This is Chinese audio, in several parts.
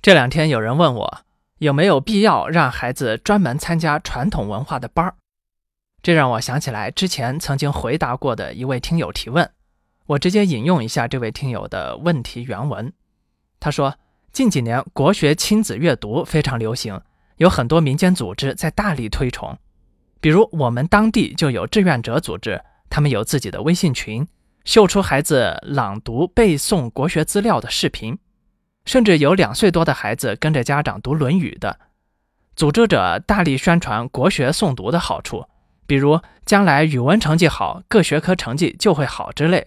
这两天有人问我有没有必要让孩子专门参加传统文化的班儿，这让我想起来之前曾经回答过的一位听友提问，我直接引用一下这位听友的问题原文。他说：“近几年国学亲子阅读非常流行，有很多民间组织在大力推崇，比如我们当地就有志愿者组织，他们有自己的微信群，秀出孩子朗读背诵国学资料的视频。”甚至有两岁多的孩子跟着家长读《论语》的，组织者大力宣传国学诵读的好处，比如将来语文成绩好，各学科成绩就会好之类。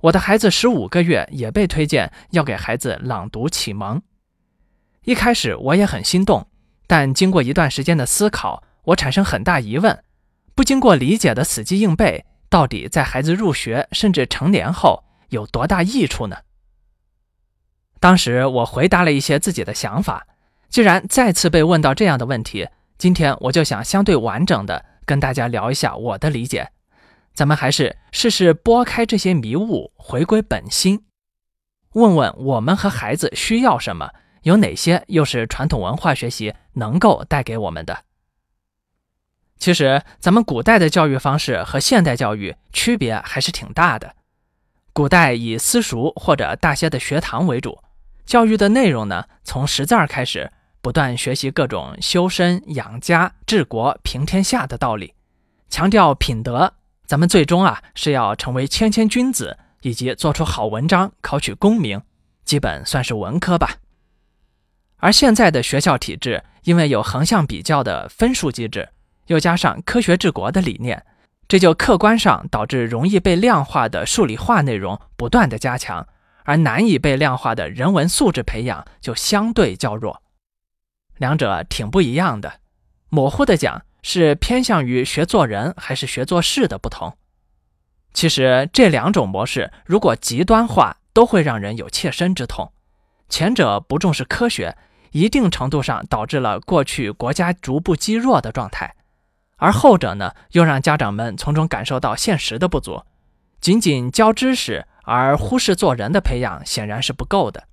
我的孩子十五个月也被推荐要给孩子朗读启蒙。一开始我也很心动，但经过一段时间的思考，我产生很大疑问：不经过理解的死记硬背，到底在孩子入学甚至成年后有多大益处呢？当时我回答了一些自己的想法，既然再次被问到这样的问题，今天我就想相对完整的跟大家聊一下我的理解。咱们还是试试拨开这些迷雾，回归本心，问问我们和孩子需要什么，有哪些又是传统文化学习能够带给我们的。其实，咱们古代的教育方式和现代教育区别还是挺大的。古代以私塾或者大些的学堂为主。教育的内容呢，从识字儿开始，不断学习各种修身养家、治国平天下的道理，强调品德。咱们最终啊是要成为谦谦君子，以及做出好文章、考取功名，基本算是文科吧。而现在的学校体制，因为有横向比较的分数机制，又加上科学治国的理念，这就客观上导致容易被量化的数理化内容不断的加强。而难以被量化的人文素质培养就相对较弱，两者挺不一样的。模糊的讲，是偏向于学做人还是学做事的不同。其实这两种模式如果极端化，都会让人有切身之痛。前者不重视科学，一定程度上导致了过去国家逐步积弱的状态；而后者呢，又让家长们从中感受到现实的不足。仅仅教知识。而忽视做人的培养显然是不够的，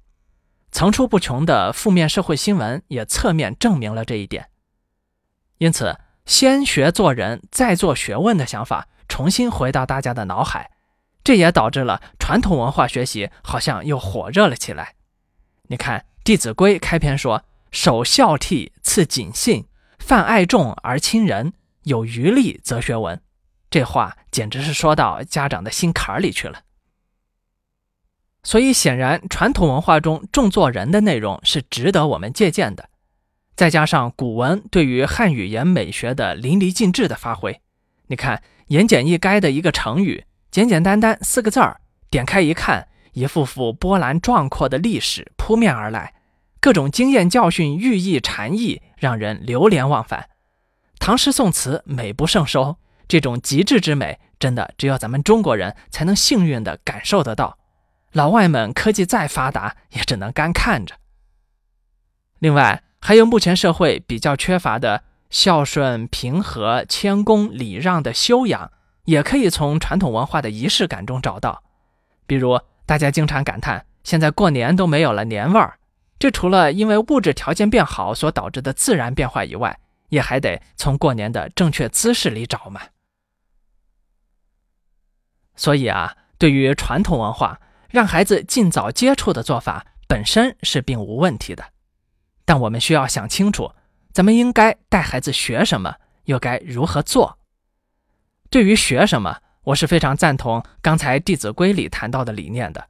层出不穷的负面社会新闻也侧面证明了这一点。因此，先学做人再做学问的想法重新回到大家的脑海，这也导致了传统文化学习好像又火热了起来。你看，《弟子规》开篇说：“首孝悌，次谨信，泛爱众而亲仁，有余力则学文。”这话简直是说到家长的心坎里去了。所以，显然传统文化中重做人的内容是值得我们借鉴的。再加上古文对于汉语言美学的淋漓尽致的发挥，你看言简意赅的一个成语，简简单单四个字儿，点开一看，一幅幅波澜壮阔的历史扑面而来，各种经验教训、寓意禅意，让人流连忘返。唐诗宋词美不胜收，这种极致之美，真的只有咱们中国人才能幸运地感受得到。老外们科技再发达，也只能干看着。另外，还有目前社会比较缺乏的孝顺、平和、谦恭、礼让的修养，也可以从传统文化的仪式感中找到。比如，大家经常感叹现在过年都没有了年味儿，这除了因为物质条件变好所导致的自然变化以外，也还得从过年的正确姿势里找嘛。所以啊，对于传统文化，让孩子尽早接触的做法本身是并无问题的，但我们需要想清楚，咱们应该带孩子学什么，又该如何做。对于学什么，我是非常赞同刚才《弟子规》里谈到的理念的，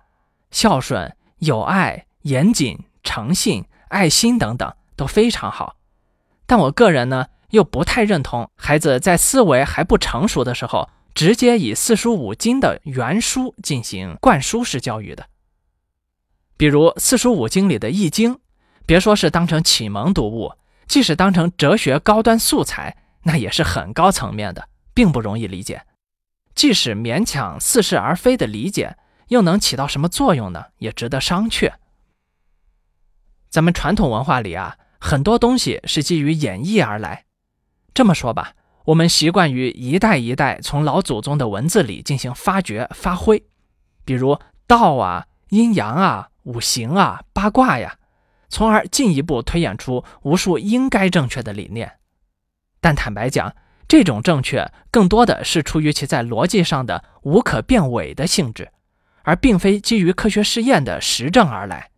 孝顺、友爱、严谨、诚信、爱心等等都非常好。但我个人呢，又不太认同孩子在思维还不成熟的时候。直接以四书五经的原书进行灌输式教育的，比如四书五经里的《易经》，别说是当成启蒙读物，即使当成哲学高端素材，那也是很高层面的，并不容易理解。即使勉强似是而非的理解，又能起到什么作用呢？也值得商榷。咱们传统文化里啊，很多东西是基于演绎而来。这么说吧。我们习惯于一代一代从老祖宗的文字里进行发掘发挥，比如道啊、阴阳啊、五行啊、八卦呀，从而进一步推演出无数应该正确的理念。但坦白讲，这种正确更多的是出于其在逻辑上的无可辩伪的性质，而并非基于科学试验的实证而来。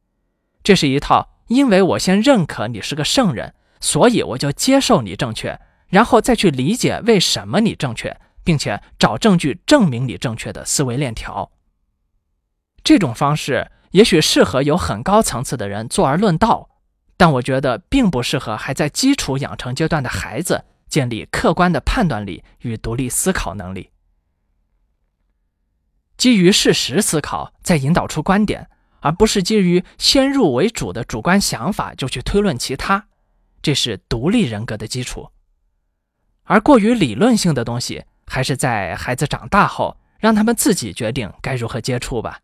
这是一套因为我先认可你是个圣人，所以我就接受你正确，然后再去理解为什么你正确，并且找证据证明你正确的思维链条。这种方式也许适合有很高层次的人坐而论道，但我觉得并不适合还在基础养成阶段的孩子。建立客观的判断力与独立思考能力，基于事实思考，再引导出观点，而不是基于先入为主的主观想法就去推论其他，这是独立人格的基础。而过于理论性的东西，还是在孩子长大后，让他们自己决定该如何接触吧。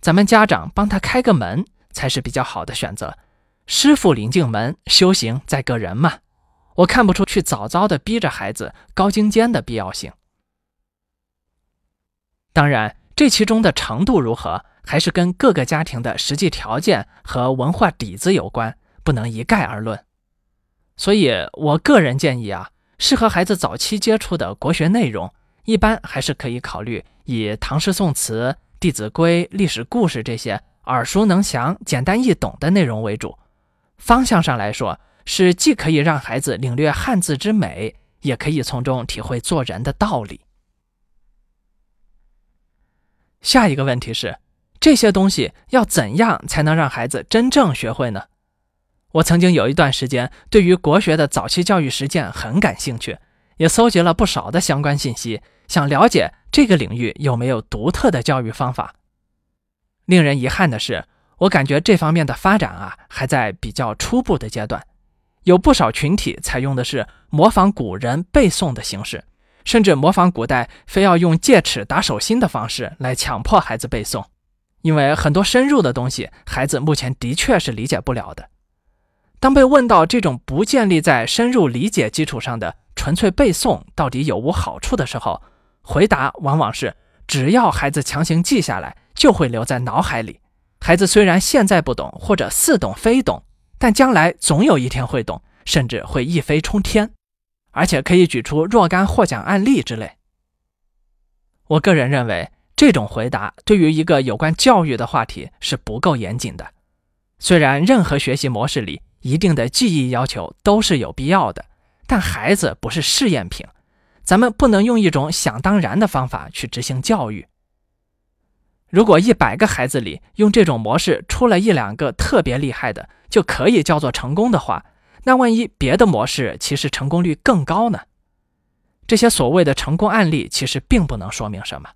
咱们家长帮他开个门，才是比较好的选择。师傅领进门，修行在个人嘛。我看不出去早早的逼着孩子高精尖的必要性。当然，这其中的程度如何，还是跟各个家庭的实际条件和文化底子有关，不能一概而论。所以，我个人建议啊，适合孩子早期接触的国学内容，一般还是可以考虑以唐诗宋词、弟子规、历史故事这些耳熟能详、简单易懂的内容为主。方向上来说。是既可以让孩子领略汉字之美，也可以从中体会做人的道理。下一个问题是，这些东西要怎样才能让孩子真正学会呢？我曾经有一段时间对于国学的早期教育实践很感兴趣，也搜集了不少的相关信息，想了解这个领域有没有独特的教育方法。令人遗憾的是，我感觉这方面的发展啊，还在比较初步的阶段。有不少群体采用的是模仿古人背诵的形式，甚至模仿古代非要用戒尺打手心的方式来强迫孩子背诵，因为很多深入的东西，孩子目前的确是理解不了的。当被问到这种不建立在深入理解基础上的纯粹背诵到底有无好处的时候，回答往往是：只要孩子强行记下来，就会留在脑海里。孩子虽然现在不懂，或者似懂非懂。但将来总有一天会懂，甚至会一飞冲天，而且可以举出若干获奖案例之类。我个人认为，这种回答对于一个有关教育的话题是不够严谨的。虽然任何学习模式里一定的记忆要求都是有必要的，但孩子不是试验品，咱们不能用一种想当然的方法去执行教育。如果一百个孩子里用这种模式出了一两个特别厉害的，就可以叫做成功的话，那万一别的模式其实成功率更高呢？这些所谓的成功案例其实并不能说明什么。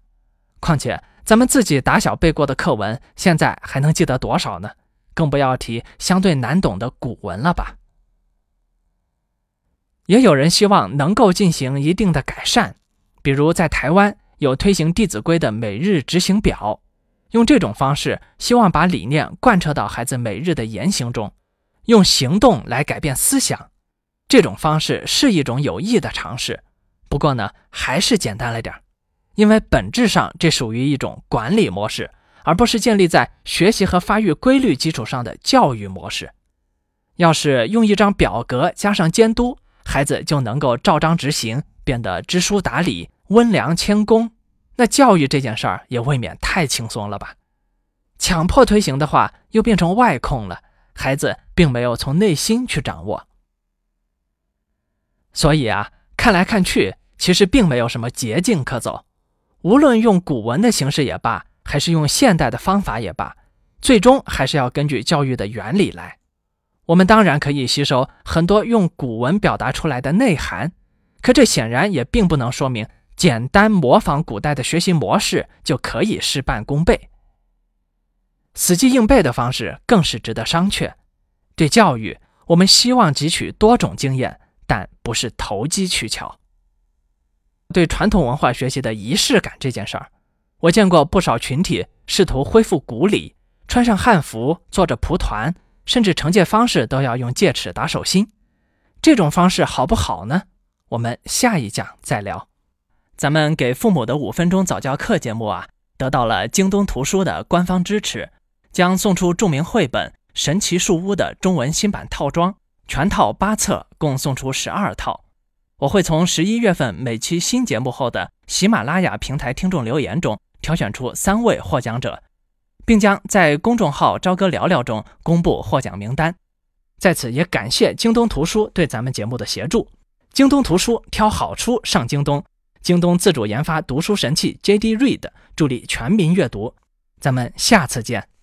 况且咱们自己打小背过的课文，现在还能记得多少呢？更不要提相对难懂的古文了吧。也有人希望能够进行一定的改善，比如在台湾有推行《弟子规》的每日执行表。用这种方式，希望把理念贯彻到孩子每日的言行中，用行动来改变思想。这种方式是一种有益的尝试，不过呢，还是简单了点因为本质上这属于一种管理模式，而不是建立在学习和发育规律基础上的教育模式。要是用一张表格加上监督，孩子就能够照章执行，变得知书达理、温良谦恭。那教育这件事儿也未免太轻松了吧？强迫推行的话，又变成外控了，孩子并没有从内心去掌握。所以啊，看来看去，其实并没有什么捷径可走。无论用古文的形式也罢，还是用现代的方法也罢，最终还是要根据教育的原理来。我们当然可以吸收很多用古文表达出来的内涵，可这显然也并不能说明。简单模仿古代的学习模式就可以事半功倍，死记硬背的方式更是值得商榷。对教育，我们希望汲取多种经验，但不是投机取巧。对传统文化学习的仪式感这件事儿，我见过不少群体试图恢复古礼，穿上汉服，坐着蒲团，甚至惩戒方式都要用戒尺打手心。这种方式好不好呢？我们下一讲再聊。咱们给父母的五分钟早教课节目啊，得到了京东图书的官方支持，将送出著名绘本《神奇树屋的中文新版套装，全套八册，共送出十二套。我会从十一月份每期新节目后的喜马拉雅平台听众留言中挑选出三位获奖者，并将在公众号“朝歌聊聊”中公布获奖名单。在此也感谢京东图书对咱们节目的协助。京东图书挑好书上京东，京东自主研发读书神器 JD Read，助力全民阅读。咱们下次见。